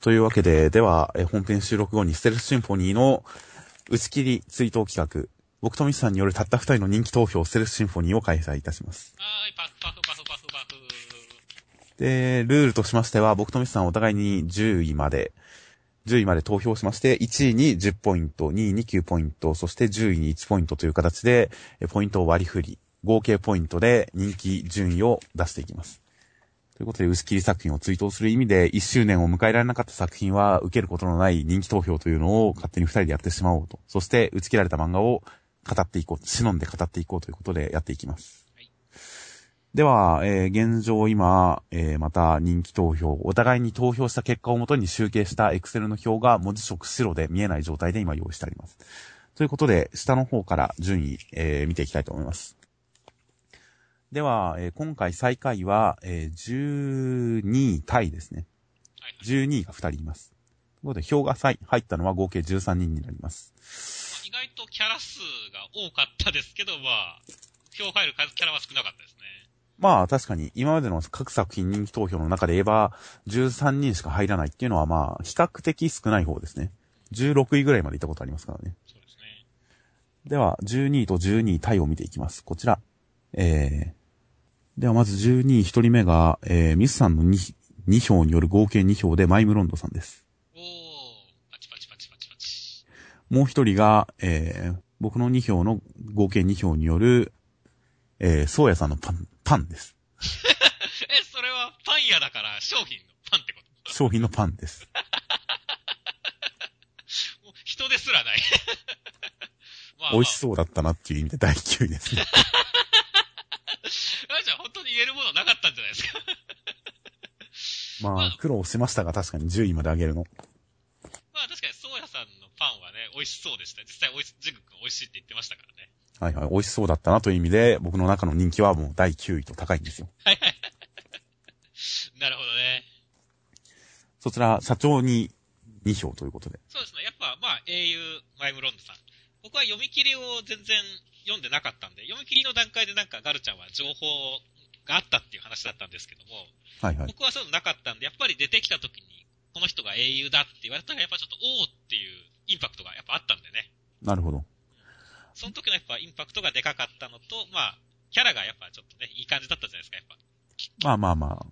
というわけで、では、え本編収録後にステルスシンフォニーの打ち切り追悼企画、僕とミスさんによるたった二人の人気投票ステルスシンフォニーを開催いたします。はい、パフパフパフパフパフ。で、ルールとしましては、僕とミスさんお互いに10位まで、10位まで投票しまして、1位に10ポイント、2位に9ポイント、そして10位に1ポイントという形で、ポイントを割り振り、合計ポイントで人気順位を出していきます。ということで、薄切り作品を追悼する意味で、1周年を迎えられなかった作品は、受けることのない人気投票というのを勝手に2人でやってしまおうと。そして、打ち切られた漫画を語っていこう、忍んで語っていこうということでやっていきます。では、えー現状今、えーまた人気投票、お互いに投票した結果をもとに集計した Excel の表が文字色白で見えない状態で今用意してあります。ということで、下の方から順位、えー見ていきたいと思います。では、えー今回最下位は、えー12位タイですね。はいはい。12位が2人います。ということで、票が入ったのは合計13人になります。意外とキャラ数が多かったですけど、まあ、票入る数キャラは少なかったですね。まあ確かに今までの各作品人気投票の中で言えば13人しか入らないっていうのはまあ比較的少ない方ですね。16位ぐらいまで行ったことありますからね。そうですね。では12位と12位タイを見ていきます。こちら。えー、ではまず12位1人目が、えー、ミスさんの 2, 2票による合計2票でマイムロンドさんです。おー、パチパチパチパチパチ。もう1人が、えー、僕の2票の合計2票による、えー、ソーヤさんのパン、パンです。え、それはパン屋だから商品のパンってこと？商品のパンです。人ですらない。まあ、美味しそうだったなっていう意味で第9位ですね。あじゃあ本当に言えるものなかったんじゃないですか。まあ、苦労しましたが、確かに10位まで上げるの。まあ確かに、宗谷さんのパンはね、美味しそうでした。実際、おいし、ジグ君美味しいって言ってましたからね。はいはい。美味しそうだったなという意味で、僕の中の人気はもう第9位と高いんですよ。なるほどね。そちら、社長に2票ということで。そうですね。やっぱ、まあ、英雄、マイムロンドさん。僕は読み切りを全然読んでなかったんで、読み切りの段階でなんかガルちゃんは情報があったっていう話だったんですけども、はいはい。僕はそういうのなかったんで、やっぱり出てきた時に、この人が英雄だって言われたら、やっぱちょっと、おーっていうインパクトがやっぱあったんでね。なるほど。その時のやっぱインパクトがでかかったのと、まあ、キャラがやっぱちょっとね、いい感じだったじゃないですか、やっぱ。まあまあまあ、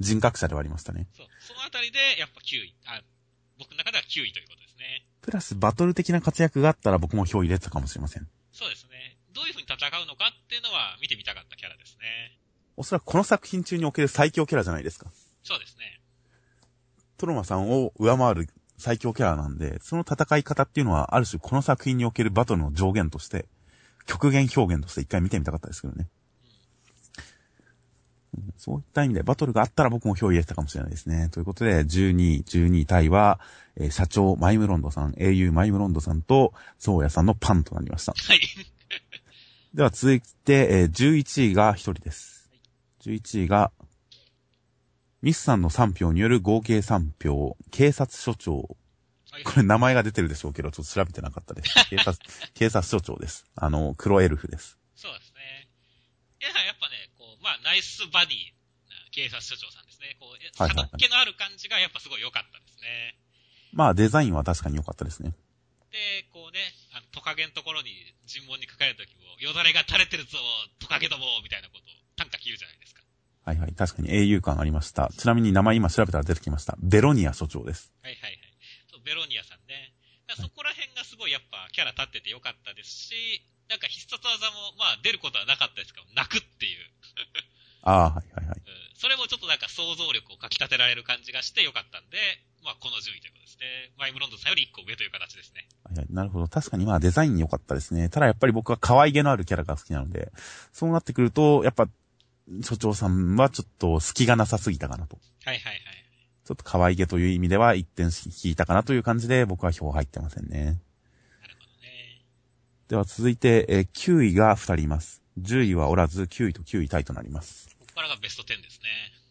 人格者ではありましたね。そう。そのあたりで、やっぱ9位。あ、僕の中では9位ということですね。プラス、バトル的な活躍があったら僕も票入れてたかもしれません。そうですね。どういう風に戦うのかっていうのは見てみたかったキャラですね。おそらくこの作品中における最強キャラじゃないですか。そうですね。トロマさんを上回る最強キャラなんで、その戦い方っていうのは、ある種この作品におけるバトルの上限として、極限表現として一回見てみたかったですけどね。うんそういった意味で、バトルがあったら僕も票入れてたかもしれないですね。ということで、12位、12位タイは、えー社長マイムロンドさん、英雄マイムロンドさんと、ソーヤさんのパンとなりました。はい。では続いて、えー11位が1人です。11位が、ミスさんの3票による合計3票、警察署長。はいこれ名前が出てるでしょうけど、ちょっと調べてなかったです。警察、警察署長です。あの、黒エルフです。そうですね。いや、やっぱね、こう、まあ、ナイスバディな警察署長さんですね。こう、えはいはいはい佐っ気のある感じがやっぱすごい良かったですね。まあ、デザインは確かに良かったですね。で、こうね、あの、トカゲのところに尋問に書かれるときも、よだれが垂れてるぞ、トカゲども、みたいなことを短歌切るじゃないですか。はいはい。確かに英雄感ありました。ちなみに名前今調べたら出てきました。ベロニア署長です。はいはいはい。そうベロニアさんね。そこら辺がすごいやっぱキャラ立っててよかったですし、なんか必殺技も、まあ出ることはなかったですけど、泣くっていう。ああ、はいはいはい。うんそれもちょっとなんか想像力をかき立てられる感じがしてよかったんで、まあこの順位ということですね。マイムロンドさんより1個上という形ですね。はいはい、なるほど。確かにまあデザイン良かったですね。ただやっぱり僕は可愛げのあるキャラが好きなので、そうなってくると、やっぱ、所長さんはちょっと隙がなさすぎたかなと。はいはいはい。ちょっと可愛げという意味では一点引いたかなという感じで僕は票入ってませんね。なるほどね。では続いて、えー9位が2人います。10位はおらず、9位と9位タイとなります。ここからがベスト10ですね。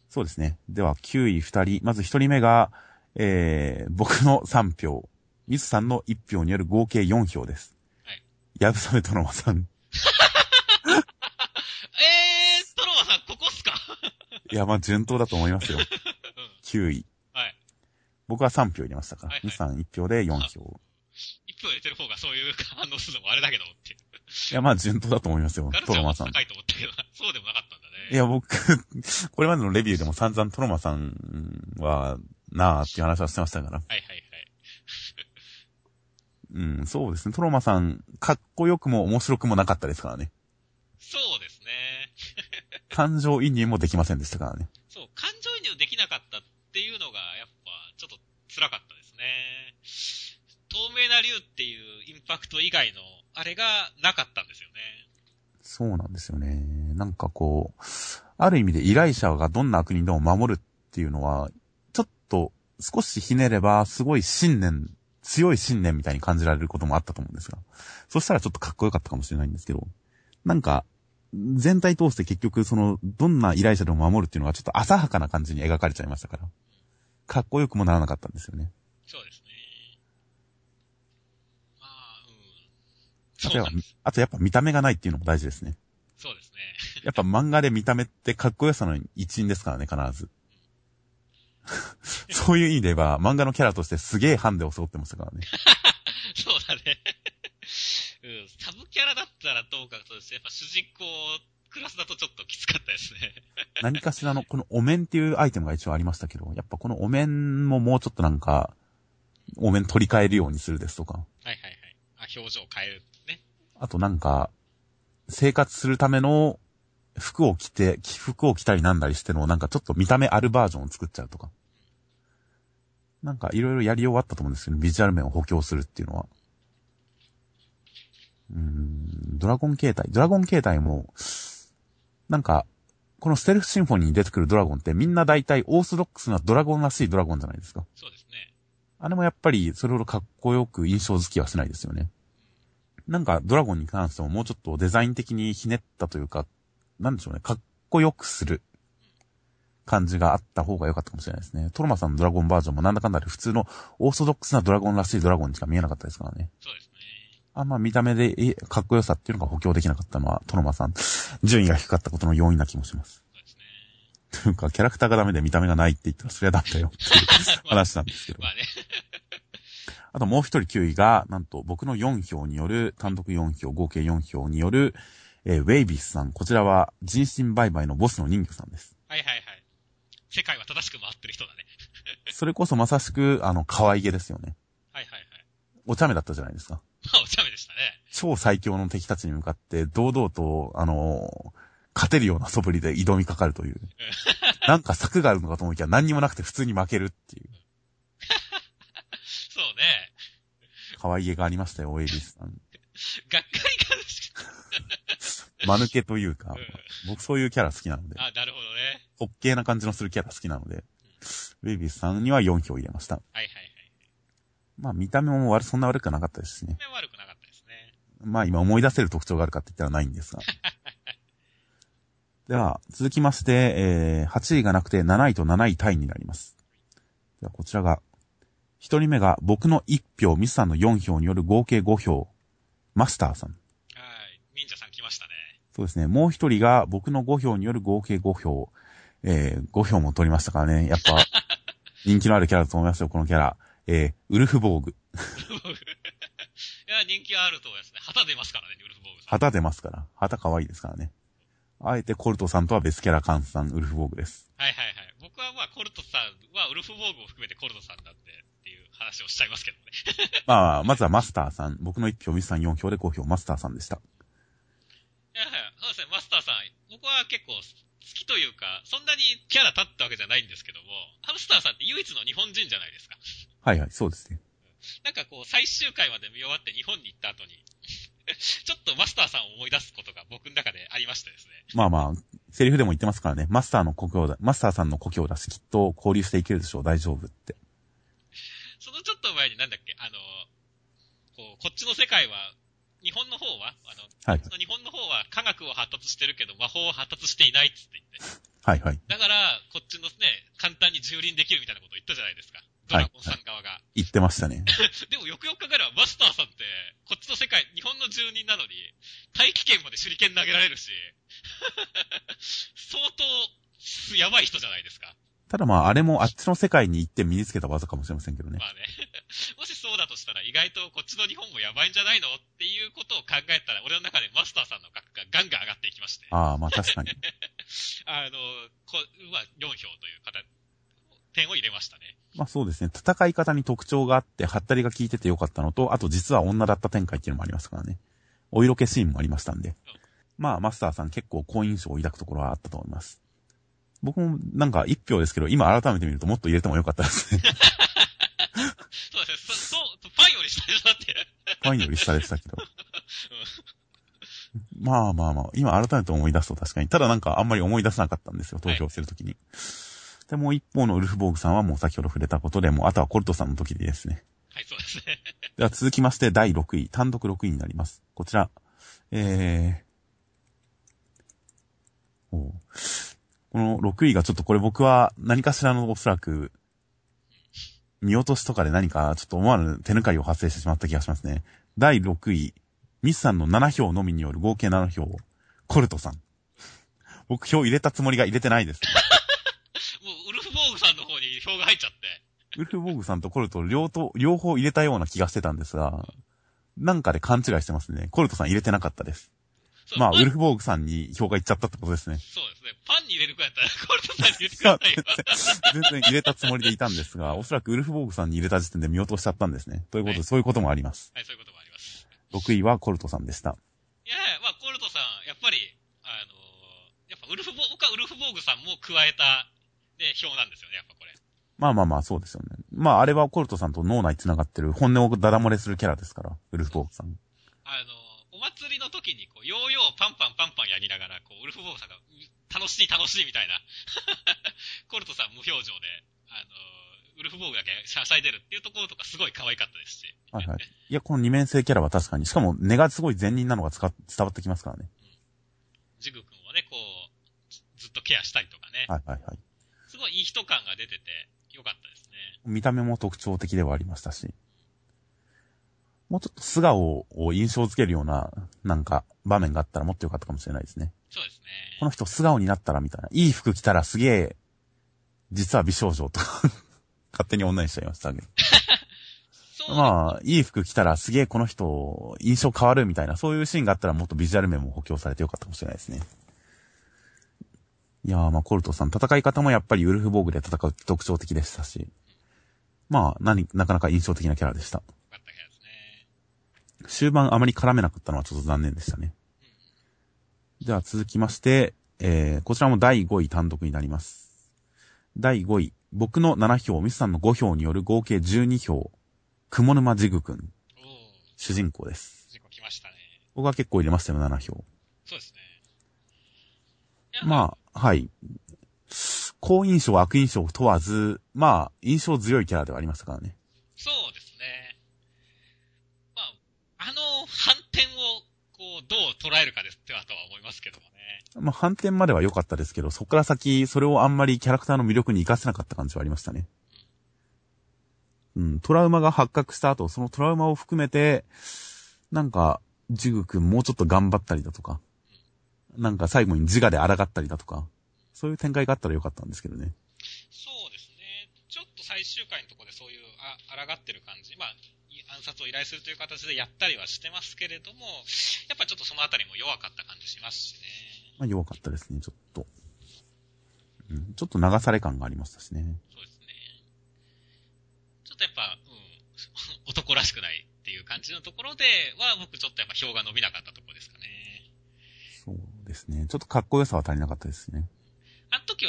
そうですね。では9位2人。まず1人目が、えー、僕の3票。ミスさんの1票による合計4票です。はい。やぶさめとのまさん。えー、トロマさん、ここっすかいや、まあ順当だと思いますよ。うん。9位。はい。僕は3票入れましたから。はいはいミスさん1票で4票。一票入れてる方がそういう反応するのもあれだけどっていや、まあ順当だと思いますよトロマさん。高いと思ったけど、そうでもなかったんだね。いや、僕、これまでのレビューでも散々トロマさんは、なあっていう話はしてましたから。はいはいはい。うん、そうですね。トロマさん、かっこよくも面白くもなかったですからね。感情移入もできませんでしたからね。そう、感情移入できなかったっていうのが、やっぱ、ちょっと辛かったですね。透明な竜っていうインパクト以外の、あれがなかったんですよね。そうなんですよね。なんかこう、ある意味で依頼者がどんな悪人でも守るっていうのは、ちょっと少しひねれば、すごい信念、強い信念みたいに感じられることもあったと思うんですが。そしたらちょっとかっこよかったかもしれないんですけど、なんか、全体通して結局その、どんな依頼者でも守るっていうのがちょっと浅はかな感じに描かれちゃいましたから。かっこよくもならなかったんですよね。そうですね。まあ、うん。あとやっぱ。あとやっぱ見た目がないっていうのも大事ですね。そうですね。やっぱ漫画で見た目ってかっこよさの一員ですからね、必ず。そういう意味では、漫画のキャラとしてすげえハンデを背負ってましたからね。サブキャラだったらどうかそうですね。やっぱ主人公クラスだとちょっときつかったですね。何かしらの、このお面っていうアイテムが一応ありましたけど、やっぱこのお面ももうちょっとなんか、お面取り替えるようにするですとか、はいはいはい。あ、表情変えるね。あとなんか、生活するための服を着て、服を着たりなんだりしての、なんかちょっと見た目あるバージョンを作っちゃうとか。なんかいろいろやり終わったと思うんですけど、ビジュアル面を補強するっていうのは。うーん、ドラゴン形態。ドラゴン形態も、なんか、このステルフシンフォニーに出てくるドラゴンってみんな大体オーソドックスなドラゴンらしいドラゴンじゃないですか。そうですね。あれもやっぱりそれほどかっこよく印象づきはしないですよね。なんかドラゴンに関してももうちょっとデザイン的にひねったというか、なんでしょうね、かっこよくする感じがあった方が良かったかもしれないですね。トロマさんのドラゴンバージョンもなんだかんだで普通のオーソドックスなドラゴンらしいドラゴンにしか見えなかったですからね。そうですね。あんま見た目でえかっこよさっていうのが補強できなかったのはトロマさん、順位が低かったことの要因な気もします。そうですね。というか、キャラクターがダメで見た目がないって言ったらそれはダメだよっていう 話なんですけど。まあね。あともう一人9位が、なんと僕の4票による、単独4票、合計4票による、えーウェイビスさん。こちらは人身売買のボスの人魚さんです。はいはいはい。世界は正しく回ってる人だね。それこそまさしく、あの、可愛げですよね。はいはいはい。お茶目だったじゃないですか。まあ、お茶目でしたね。超最強の敵たちに向かって、堂々と、あのー勝てるような素振りで挑みかかるという。なんか策があるのかと思いきや何にもなくて普通に負けるっていう。そうね。可愛げがありましたよ、ウェイビスさん。がっかりかし間抜けというかうん、僕そういうキャラ好きなので、あ、なるほどね。滑稽な感じのするキャラ好きなので、ウェイビスさんには4票入れました。はいはいはい。まあ見た目も悪、そんな悪くなかったですしね。まあ今思い出せる特徴があるかって言ったらないんですが。では、続きまして、えー、8位がなくて7位と7位タイになります。ではこちらが、1人目が僕の1票、ミスさんの4票による合計5票、マスターさん。はい。忍者さん来ましたね。そうですね。もう1人が僕の5票による合計5票、えー、5票も取りましたからね。やっぱ、人気のあるキャラだと思いますよ、このキャラ。えー、ウルフボーグ。いや、人気あると思いますね。旗出ますからね、ウルフボーグさん。旗出ますから。旗可愛いですからね。あえてコルトさんとは別キャラ換算、ウルフボーグです。はいはいはい。僕はまあ、コルトさんはウルフボーグを含めてコルトさんだってっていう話をしちゃいますけどね。まあ、まずはマスターさん。僕の1票、ミスさん4票で5票、マスターさんでした。いやはいそうですね、マスターさん。僕は結構好きというか、そんなにキャラ立ったわけじゃないんですけども、ハムスターさんって唯一の日本人じゃないですか。はいはい、そうですね。なんかこう、最終回まで見終わって日本に行った後に、ちょっとマスターさんを思い出すことが僕の中でありましてですね。まあまあ、セリフでも言ってますからね。マスターの故郷だ、マスターさんの故郷だし、きっと交流していけるでしょう、大丈夫って。そのちょっと前になんだっけ、あの、こう、こっちの世界は、日本の方は、あの、はい。日本の方は科学を発達してるけど魔法は発達していないっつって言って。はいはい。だから、こっちのね、簡単に蹂躙できるみたいなことを言ったじゃないですか。ドラゴンさん側が。言ってましたね。でもよくよく考えれば、マスターさんって、こっちの世界、日本の住人なのに、大気圏まで手裏剣投げられるし、相当、やばい人じゃないですか。ただまあ、あれもあっちの世界に行って身につけた技かもしれませんけどねま。あね。もしそうだとしたら意外とこっちの日本もやばいんじゃないのっていうことを考えたら、俺の中でマスターさんの額がガンガン上がっていきまして。ああ、まあ確かに。あの、こまあ、4票という形、点を入れましたね。まあそうですね。戦い方に特徴があって、ハったりが効いててよかったのと、あと実は女だった展開っていうのもありますからね。お色気シーンもありましたんで。まあ、マスターさん結構好印象を抱くところはあったと思います。僕もなんか一票ですけど、今改めて見るともっと入れてもよかったですね。そうですね。そ、そう、ファンより下でしょだって。ファンより下でしたけど。まあまあまあ、今改めて思い出すと確かに。ただなんかあんまり思い出せなかったんですよ、投票するときに。で、もう一方のウルフボーグさんはもう先ほど触れたことで、もうあとはコルトさんの時でですね。はい、そうですね。では続きまして第6位、単独6位になります。こちら、えー、おうこの6位がちょっとこれ僕は何かしらのおそらく、見落としとかで何かちょっと思わぬ手抜かりを発生してしまった気がしますね。第6位、ミスさんの7票のみによる合計7票、コルトさん。僕票入れたつもりが入れてないです、ね。もう、ウルフボーグさんの方に票が入っちゃって。ウルフボーグさんとコルト両と、両方入れたような気がしてたんですが、なんかで勘違いしてますね。コルトさん入れてなかったです。まあ、ウルフボーグさんに票がいっちゃったってことですね。そうですね。パンに入れる子やったら、コルトさんに入れてくださいよ。全然入れたつもりでいたんですが、おそらくウルフボーグさんに入れた時点で見落としちゃったんですね。ということで、はいそういうこともあります。はい、そういうこともあります。6位はコルトさんでした。いやいや、まあ、コルトさん、やっぱり、あのやっぱウルフボー、僕はウルフボーグさんも加えた、ね、票なんですよね、やっぱ。まあまあまあ、そうですよね。まあ、あれはコルトさんと脳内繋がってる本音をダダ漏れするキャラですから、ウルフボーグさん。あのお祭りの時に、こう、ヨーヨーパンパンパンパンやりながら、こう、ウルフボーグさんが、う楽しい楽しいみたいな。コルトさん無表情で、あのウルフボーグだけしゃしゃいでるっていうところとかすごい可愛かったですし。はいはい。いや、この二面性キャラは確かに、しかも根がすごい善人なのがつか伝わってきますからね。ジグ君をね、こう、ずずっとケアしたりとかね。はいはいはい。すごいいい人感が出てて。見た目も特徴的ではありましたし、もうちょっと素顔を印象づけるような、なんか、場面があったらもっとよかったかもしれないですね。そうですね。この人素顔になったらみたいな。いい服着たらすげえ、実は美少女とか、勝手に女にしちゃいました けど。まあ、いい服着たらすげえこの人、印象変わるみたいな、そういうシーンがあったらもっとビジュアル面も補強されてよかったかもしれないですね。いやー、まあ、コルトさん、戦い方もやっぱりウルフボーグで戦うって特徴的でしたし、まあ、何、なかなか印象的なキャラでした。よかったキャラですね。終盤あまり絡めなかったのはちょっと残念でしたね。では続きまして、えー、こちらも第5位単独になります。第5位、僕の7票、ミスさんの5票による合計12票、雲沼ジグくん、主人公です。事故来ましたね。僕は結構入れましたよ、7票。そうですね。まあ、はい。好印象、悪印象問わず、まあ、印象強いキャラではありましたからね。そうですね。まあ、あの反転を、こう、どう捉えるかですってはとは思いますけどもね。まあ、反転までは良かったですけど、そこから先、それをあんまりキャラクターの魅力に活かせなかった感じはありましたね。うん、トラウマが発覚した後、そのトラウマを含めて、なんか、ジグ君もうちょっと頑張ったりだとか、なんか最後に自我で抗ったりだとか、そういう展開があったらよかったんですけどね。そうですね。ちょっと最終回のところでそういう、あ、抗ってる感じ。まあ、い暗殺を依頼するという形でやったりはしてますけれども、やっぱちょっとそのあたりも弱かった感じしますしね。まあ、弱かったですね、ちょっと。うん、ちょっと流され感がありましたしね。そうですね。ちょっとやっぱ、うん、男らしくないっていう感じのところでは、僕ちょっとやっぱ票が伸びなかったところですかね。そうですね。ちょっとかっこよさは足りなかったですね。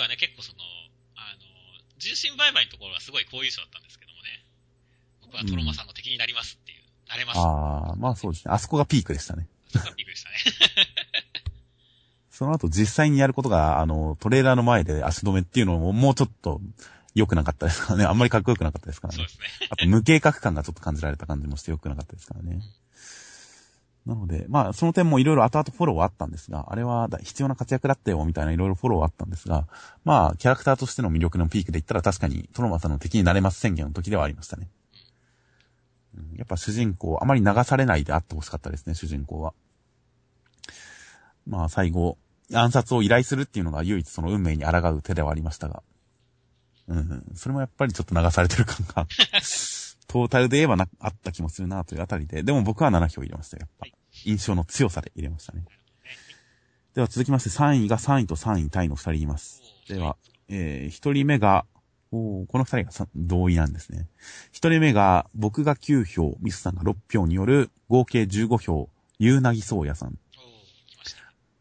はね、結構その、あの、重心売買のところはすごい好印象だったんですけどもね。僕はトロマさんの敵になりますっていう、なれます。ああ、まあそうですね。あそこがピークでしたね。そこがピークでしたね。その後実際にやることが、あの、トレーラーの前で足止めっていうのももうちょっと良くなかったですからね。あんまりかっこよくなかったですからね。そうですね。あと無計画感がちょっと感じられた感じもして良くなかったですからね。なので、まあ、その点もいろいろ後々フォローはあったんですが、あれは必要な活躍だったよ、みたいないろいろフォローはあったんですが、まあ、キャラクターとしての魅力のピークで言ったら確かに、トロマさんの敵になれます宣言の時ではありましたね。やっぱ主人公、あまり流されないであってほしかったですね、主人公は。まあ、最後、暗殺を依頼するっていうのが唯一その運命に抗う手ではありましたが。うん。それもやっぱりちょっと流されてる感が、トータルで言えばな、あった気もするなというあたりで、でも僕は7票入れましたよ、やっぱはい。印象の強さで入れましたね。では続きまして3位が3位と3位タイの2人います。では、えー、1人目が、おーこの2人がさ同意なんですね。1人目が、僕が9票、ミスさんが6票による合計15票、ゆうなぎそうやさん。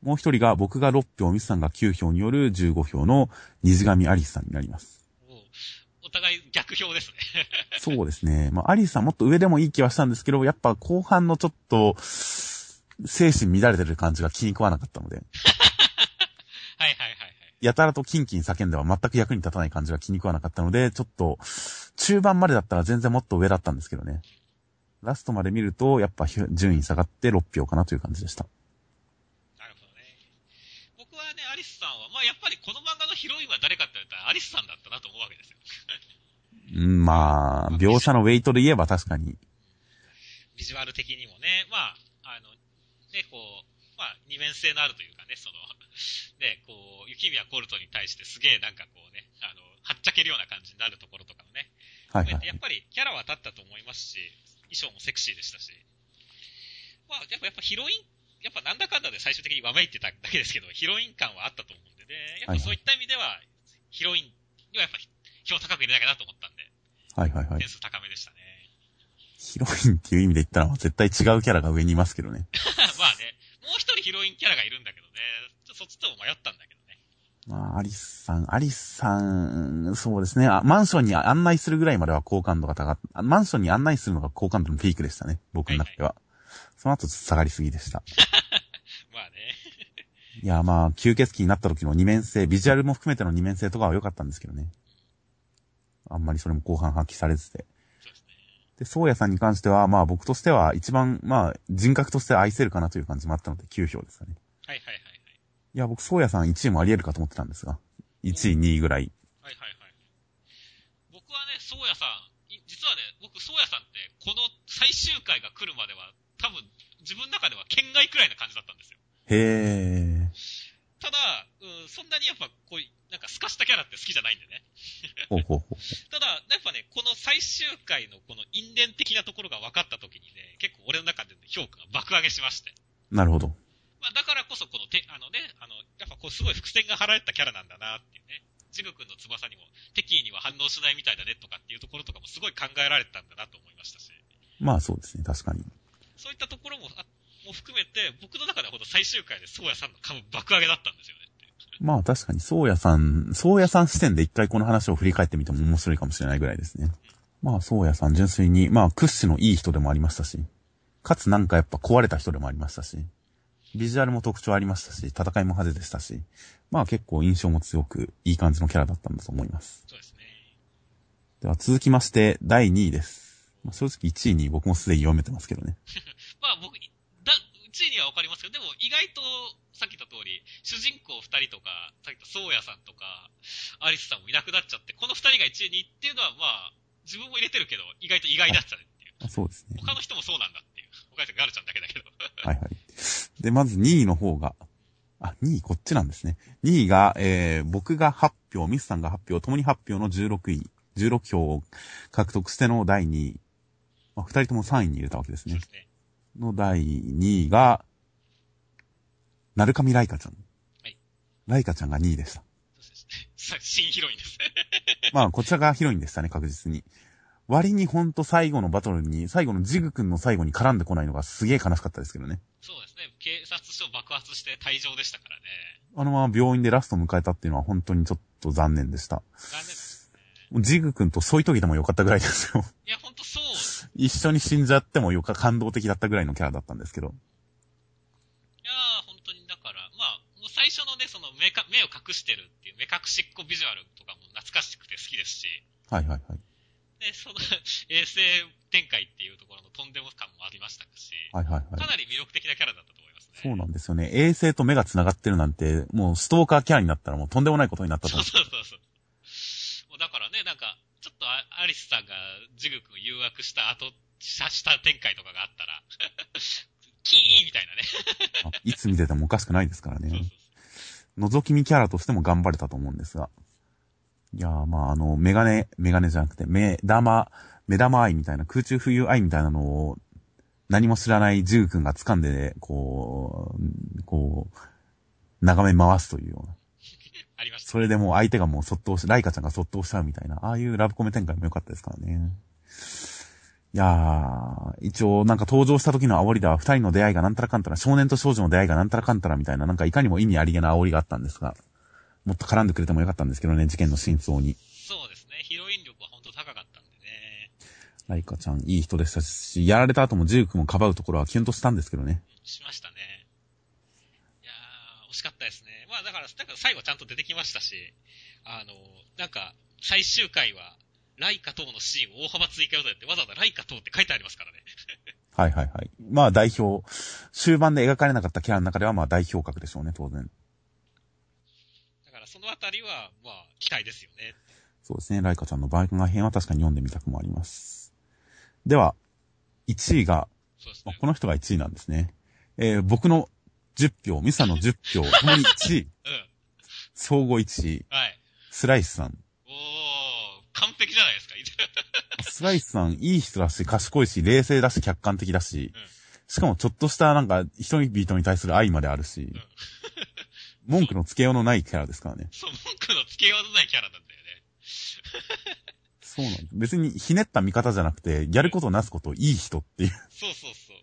もう1人が、僕が6票、ミスさんが9票による15票の虹上アリスさんになります。お互い逆票ですね。そうですね。まあ、アリスさんもっと上でもいい気はしたんですけど、やっぱ後半のちょっと、精神乱れてる感じが気に食わなかったので、はいはいはいはい。やたらとキンキン叫んでは全く役に立たない感じが気に食わなかったので、ちょっと、中盤までだったら全然もっと上だったんですけどね。ラストまで見ると、やっぱひ順位下がって6票かなという感じでした。なるほどね。僕はね、アリスまあやっぱりこの漫画のヒロインは誰かって言ったらアリスさんだったなと思うわけですよ。うん、まあ、描写のウェイトで言えば確かに。ビジュアル的にもね、まあ、あの、ね、こう、まあ、二面性のあるというかね、その、ね、こう、雪宮コルトに対してすげえなんかこうね、あの、はっちゃけるような感じになるところとかもね、はいはい。やっぱりキャラは立ったと思いますし、衣装もセクシーでしたし、まあ、やっぱ、やっぱヒロイン、やっぱなんだかんだで最終的にわめいてただけですけど、ヒロイン感はあったと思うんでね、やっぱそういった意味では、ヒロインにはやっぱ票高く入れなきゃなと思ったんで、はいはいはい点。数高めでしたね。ヒロインっていう意味で言ったら絶対違うキャラが上にいますけどね。まあね、もう一人ヒロインキャラがいるんだけどね、ちょっとそっちとも迷ったんだけどね。まあ、アリスさん、アリスさん、そうですね。あマンションに案内するぐらいまでは好感度が高かった。マンションに案内するのが好感度のピークでしたね。僕の中では。その後ちょっと下がりすぎでした。いや、まあ、吸血鬼になった時の二面性、ビジュアルも含めての二面性とかは良かったんですけどね。あんまりそれも後半発揮されずて。で宗谷さんに関しては、まあ僕としては一番、まあ人格として愛せるかなという感じもあったので9票ですかね。はいはいはいはい。いや、僕宗谷さん1位もあり得るかと思ってたんですが、1位、2位ぐらい。はいはいはい。僕はね、宗谷さん、い実はね、僕、宗谷さんって、この最終回が来るまでは、多分、自分の中では県外くらいな感じだったんですよ。へー。ただ、うん、そんなにやっぱ、こういう、なんか透かしたキャラって好きじゃないんでね。ほうほうほう。ただ、やっぱね、この最終回のこの因縁的なところが分かった時にね、結構俺の中での評価が爆上げしまして。なるほど。まあ、だからこそ、このて、あのね、あの、やっぱこう、すごい伏線が張られたキャラなんだなっていうね。ジグ君の翼にも、敵意には反応しないみたいだねとかっていうところとかもすごい考えられてたんだなと思いましたし。まあそうですね、確かに。そういったところも、あも含めて、僕の中ではほんと最終回で宗谷さんの株爆上げだったんですよね。まあ確かに、宗谷さん、宗谷さん視点で一回この話を振り返ってみても面白いかもしれないぐらいですね。まあ宗谷さん純粋に、まあ屈指のいい人でもありましたし、かつなんかやっぱ壊れた人でもありましたし、ビジュアルも特徴ありましたし、戦いも派手でしたし、まあ結構印象も強く、いい感じのキャラだったんだと思います。そうですね。では続きまして、第2位です。まあ、正直1位に僕もすでに読めてますけどね。まあ僕、だ、1位にはわかりますけど、でも意外と、さっき言った通り、主人公2人とか、さっき言った宗谷さんとか、アリスさんもいなくなっちゃって、この2人が1位にっていうのはまあ、自分も入れてるけど、意外と意外だったねっていう。あそうですね。他の人もそうなんだっていう。他の人ガルちゃんだけだけど。はいはい。で、まず2位の方が、あ、2位こっちなんですね。2位が、えー、僕が8票、ミスさんが8票、共に8票の16位、16票を獲得しての第2位。まあ、2人とも3位に入れたわけですねそうで。すね。の第2位が、なるかみライカちゃん。はい。ライカちゃんが2位でした。そうですね。さ新ヒロインですね。まあ、こちらがヒロインでしたね、確実に。割にほんと最後のバトルに、最後のジグ君の最後に絡んでこないのがすげえ悲しかったですけどね。そうですね。警察署爆発して退場でしたからね。あのまま病院でラストを迎えたっていうのは本当にちょっと残念でした。残念ですね。ジグ君と添い遂げてもよかったぐらいですよ。いや、ほんとそう。一緒に死んじゃってもよか、感動的だったぐらいのキャラだったんですけど。いやー、本当にだから、まあ、もう最初のね、その目か、目を隠してるっていう、目隠しっこビジュアルとかも懐かしくて好きですし、はいはいはい。で、その、衛星展開っていうところのとんでも感もありましたし、はいはいはいか。なり魅力的なキャラだったと思いますね。そうなんですよね。衛星と目が繋がってるなんて、もうストーカーキャラになったらもうとんでもないことになったとそう思う。そうそうそう。もうだからね、なんか、ちょっとアアリスさんがジグ君を誘惑した後、したした展開とかがあったら、キーンみたいなね。あいつ見ててもおかしくないですからそうそうね。覗き見キャラとしても頑張れたと思うんですが。いやー、まあ、あの、メガネ、メガネじゃなくて、目玉、目玉愛みたいな、空中浮遊愛みたいなのを、何も知らないジュー君が掴んで、こう、こう、眺め回すというような。ありました。それでもう相手がもうそっとし、ライカちゃんがそっとしちゃうみたいな、ああいうラブコメ展開も良かったですからね。いやー、一応なんか登場した時の煽りでは二人の出会いがなんたらかんたら、少年と少女の出会いがなんたらかんたらみたいな、なんかいかにも意味ありげな煽りがあったんですが、もっと絡んでくれてもよかったんですけどね、事件の真相に。そうですね。ヒロイン力は本当高かったんでね。ライカちゃんいい人でしたし、やられた後もジュークもかばうところはキュンとしたんですけどね。しましたね。いやー、惜しかったですね。まあだから、なんか最後ちゃんと出てきましたし、あの、なんか、最終回は、ライカ等のシーンを大幅追加予定ってわざわざライカ等って書いてありますからね。はいはいはい。まあ代表、終盤で描かれなかったキャラの中ではまあ代表格でしょうね、当然。だからそのあたりは、まあ、期待ですよね。そうですね、ライカちゃんの番外編は確かに読んでみたくもあります。では、1位が、ね。あこの人が1位なんですね。えー僕の10票、ミサの10票、ともに1位、うん。総合1位、はい。スライスさん。おー、完璧じゃない。スライスさん、いい人だし、賢いし、冷静だし、客観的だし、しかもちょっとしたなんか、人々に対する愛まであるし、文句のつけようのないキャラですからね。そう、文句のつけようのないキャラなんだよね。そうなんです。別にひねった見方じゃなくて、やることなすこといい人っていう。そうそうそう。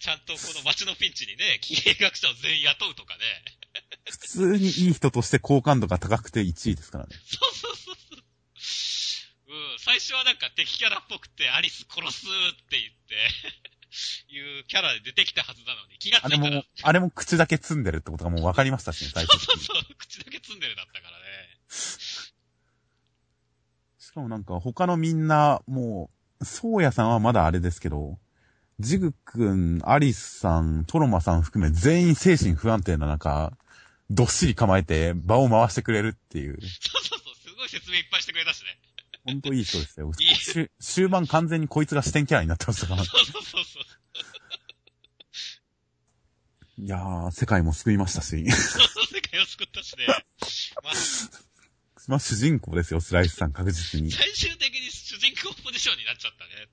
ちゃんとこの街のピンチにね、経営学者を全員雇うとかね。普通にいい人として好感度が高くて1位ですからね。そうそうそう最初はなんか敵キャラっぽくてアリス殺すって言って、いうキャラで出てきたはずなのに、気がつあいたら、れも、あれも口だけ積んでるってことがもう分かりましたしね、最初そうそうそう、口だけ積んでるだったからね。しかもなんか他のみんな、もう、そうやさんはまだあれですけど、ジグくん、アリスさん、トロマさん含め全員精神不安定な中、どっしり構えて場を回してくれるっていう、そうそうそう、すごい説明いっぱいしてくれたしね。ほんといい人ですよ。いい終終盤完全にこいつが視点キャラになってましたから。そうそうそうそう。いやー、世界も救いましたし。世界を救ったしね。まあ、まあ主人公ですよ、スライスさん確実に。最終的に主人公ポジションになっちゃったね。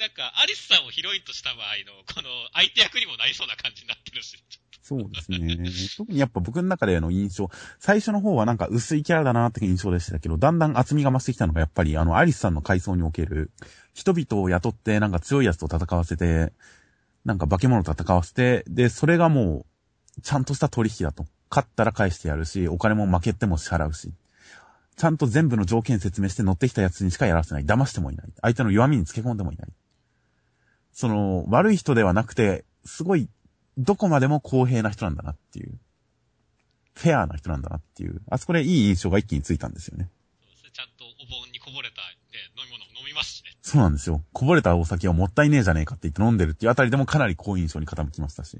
なんか、アリスさんをヒロインとした場合の、この相手役にもなりそうな感じになってるし。そうですね。特にやっぱ僕の中での印象、最初の方はなんか薄いキャラだなって印象でしたけど、だんだん厚みが増してきたのがやっぱりあのアリスさんの階層における、人々を雇ってなんか強いやつと戦わせて、なんか化け物と戦わせて、で、それがもう、ちゃんとした取引だと。勝ったら返してやるし、お金も負けても支払うし。ちゃんと全部の条件説明して乗ってきたやつにしかやらせない。騙してもいない。相手の弱みにつけ込んでもいない。その、悪い人ではなくて、すごいどこまでも公平な人なんだなっていう。フェアな人なんだなっていう。あそこでいい印象が一気についたんですよね。そうですねちゃんとお盆にこぼれた、ね、飲み物を飲みますしね。そうなんですよ。こぼれたお酒をもったいねえじゃねえかって言って飲んでるっていうあたりでもかなり好印象に傾きましたし。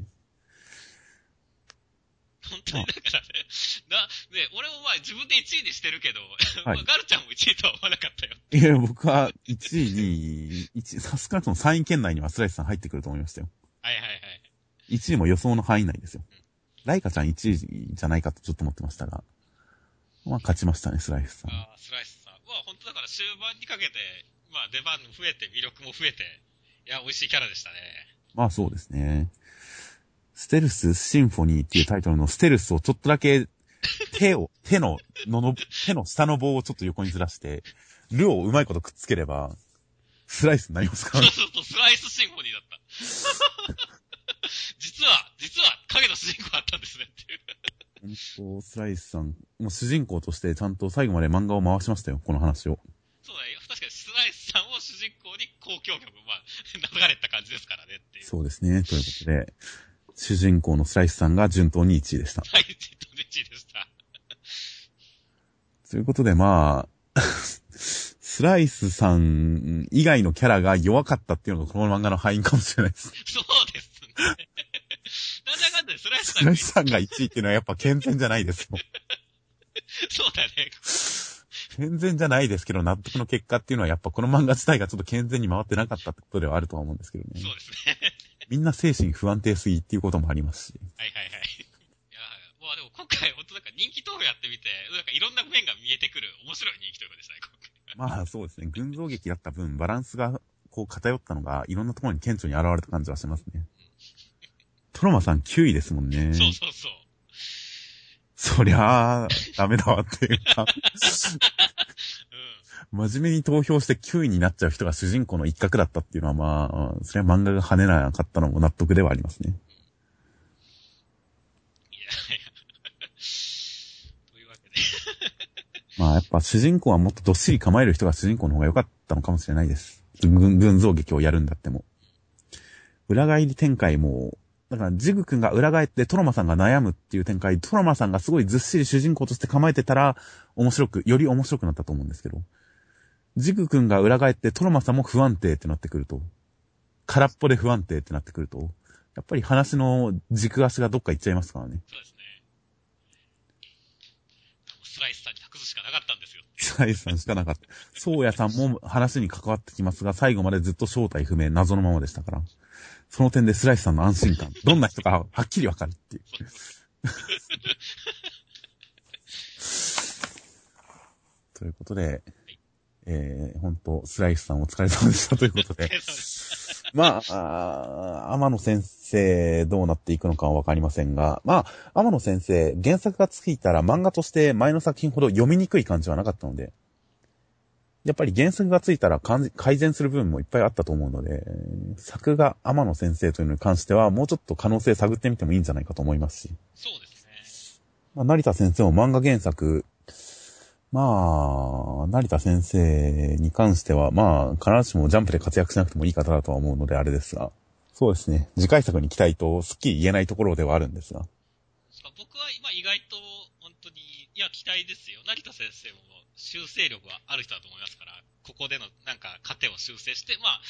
本当にだからね、な、ね、俺もまあ自分で1位にしてるけど、はい まあガルちゃんも1位とは思わなかったよ。いや、僕は1位に、1さすがにその3位圏内にはスライスさん入ってくると思いましたよ。はいはいはい。1位も予想の範囲内ですよ。ライカちゃん1位じゃないかとちょっと思ってましたが。まあ勝ちましたね、スライスさん。ああ、スライスさん。まあ本当だから終盤にかけて、まあ出番も増えて、魅力も増えて、いや、美味しいキャラでしたね。まあそうですね。ステルスシンフォニーっていうタイトルのステルスをちょっとだけ手を、手の、のの、手の下の棒をちょっと横にずらして、ルをうまいことくっつければ、スライスになりますかそうら。そうそう、スライスシンフォニーだった。実は、実は影の主人公だったんですねっていう。本当スライスさん、もう主人公としてちゃんと最後まで漫画を回しましたよ、この話を。そうだよ。確かにスライスさんを主人公に交響曲、まあ、流れた感じですからねっていう。そうですね、ということで、主人公のスライスさんが順当に1位でした。はい、ちょっと1位でした。ということで、まあ、スライスさん以外のキャラが弱かったっていうのがこの漫画の敗因かもしれないです。そうですね。なんだかんだでスライスさスんがライスさんが1位っていうのはやっぱ健全じゃないですよ。そうだね。健全じゃないですけど、納得の結果っていうのはやっぱこの漫画自体がちょっと健全に回ってなかったってことではあるとは思うんですけどねそ。うですね。みんな精神不安定すぎっていうこともありますし。はいはいはい。今回、ほんとなんか人気投票やってみて、なんかいろんな面が見えてくる面白い人気投票でしたね、今回。まあそうですね。群像劇だった分、バランスがこう偏ったのが、いろんなところに顕著に現れた感じはしますね。トロマさん9位ですもんね。そうそうそう。そりゃあ、ダメだわっていうか真面目に投票して9位になっちゃう人が主人公の一角だったっていうのはまあ、それは漫画が跳ねなかったのも納得ではありますね。いやいや。というわけで。まあやっぱ主人公はもっとどっしり構える人が主人公の方が良かったのかもしれないです。群群像劇をやるんだっても。裏返り展開も、だからジグ君が裏返ってトロマさんが悩むっていう展開、トロマさんがすごいずっしり主人公として構えてたら、面白く、より面白くなったと思うんですけど。ジグ君が裏返ってトロマさんも不安定ってなってくると、空っぽで不安定ってなってくると、やっぱり話の軸足がどっか行っちゃいますからね。そうですね。スライスさんに託すしかなかったんですよ。スライスさんしかなかった。そうやさんも話に関わってきますが、最後までずっと正体不明、謎のままでしたから。その点でスライスさんの安心感、どんな人かはっきりわかるっていう。ということで、えー、本当スライスさんお疲れ様でしたということで。まあ、あ天野先生どうなっていくのかはわかりませんが、まあ、天野先生、原作がついたら漫画として前の作品ほど読みにくい感じはなかったので、やっぱり原作がついたら改善する部分もいっぱいあったと思うので、作画天野先生というのに関してはもうちょっと可能性探ってみてもいいんじゃないかと思いますし。そうですね。まあ、成田先生も漫画原作、まあ、成田先生に関しては、まあ、必ずしもジャンプで活躍しなくてもいい方だとは思うのであれですが、そうですね。次回作に期待と、すっきり言えないところではあるんですが。僕は今意外と、本当に、いや、期待ですよ。成田先生も修正力はある人だと思いますから、ここでのなんか糧を修正して、まあ、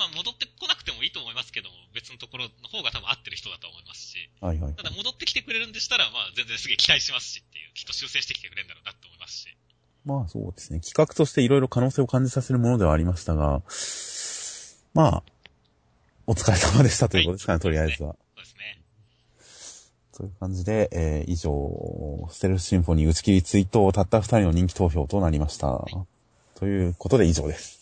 まあ戻ってこなくてもいいと思いますけども、別のところの方が多分合ってる人だと思いますし、はいはい。ただ戻ってきてくれるんでしたら、まあ全然すげえ期待しますしっていう、きっと修正してきてくれるんだろうなって思いますし。まあそうですね。企画としていろいろ可能性を感じさせるものではありましたが、まあ、お疲れ様でしたということですかね、はい、とりあえずは。そうですね。という感じで、えー、以上、ステルスシンフォニー打ち切り追悼たった二人の人気投票となりました。はい、ということで以上です。